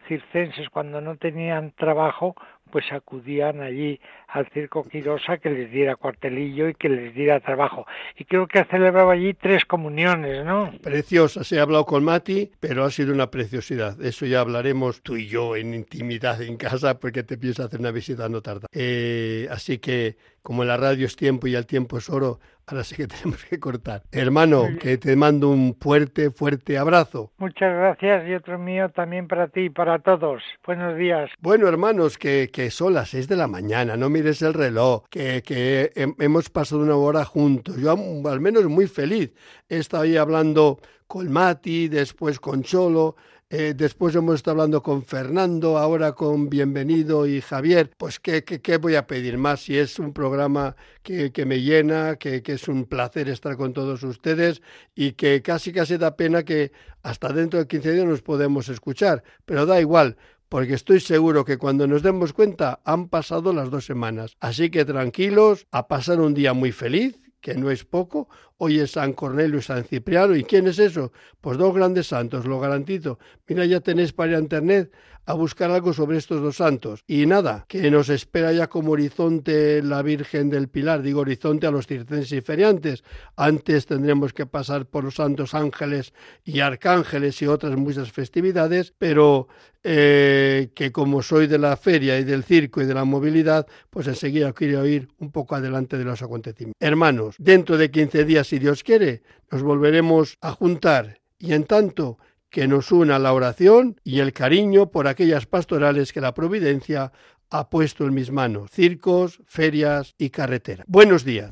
circenses cuando no tenían trabajo, pues acudían allí al circo Quirosa que les diera cuartelillo y que les diera trabajo. Y creo que ha celebrado allí tres comuniones, ¿no? Preciosa, se ha hablado con Mati, pero ha sido una preciosidad. Eso ya hablaremos tú y yo en intimidad en casa porque te pienso hacer una visita no tarda. Eh, así que como la radio es tiempo y el tiempo es oro, Ahora sí que tenemos que cortar. Hermano, que te mando un fuerte, fuerte abrazo. Muchas gracias y otro mío también para ti y para todos. Buenos días. Bueno, hermanos, que, que son las seis de la mañana, no mires el reloj, que, que hemos pasado una hora juntos. Yo al menos muy feliz. He estado ahí hablando con Mati, después con Cholo, eh, después hemos estado hablando con Fernando, ahora con Bienvenido y Javier. Pues ¿qué, qué, voy a pedir más si es un programa que, que me llena, que, que, es un placer estar con todos ustedes y que casi casi da pena que hasta dentro de 15 días nos podemos escuchar. Pero da igual, porque estoy seguro que cuando nos demos cuenta han pasado las dos semanas. Así que tranquilos, a pasar un día muy feliz que no es poco. Hoy es San Cornelio y San Cipriano. ¿Y quién es eso? Pues dos grandes santos, lo garantizo. Mira, ya tenéis para internet a buscar algo sobre estos dos santos. Y nada, que nos espera ya como horizonte la Virgen del Pilar, digo horizonte a los circenses y feriantes. Antes tendremos que pasar por los santos ángeles y arcángeles y otras muchas festividades, pero eh, que como soy de la feria y del circo y de la movilidad, pues enseguida quiero ir un poco adelante de los acontecimientos. Hermanos, dentro de 15 días, si Dios quiere, nos volveremos a juntar y en tanto que nos una la oración y el cariño por aquellas pastorales que la providencia ha puesto en mis manos, circos, ferias y carretera. Buenos días.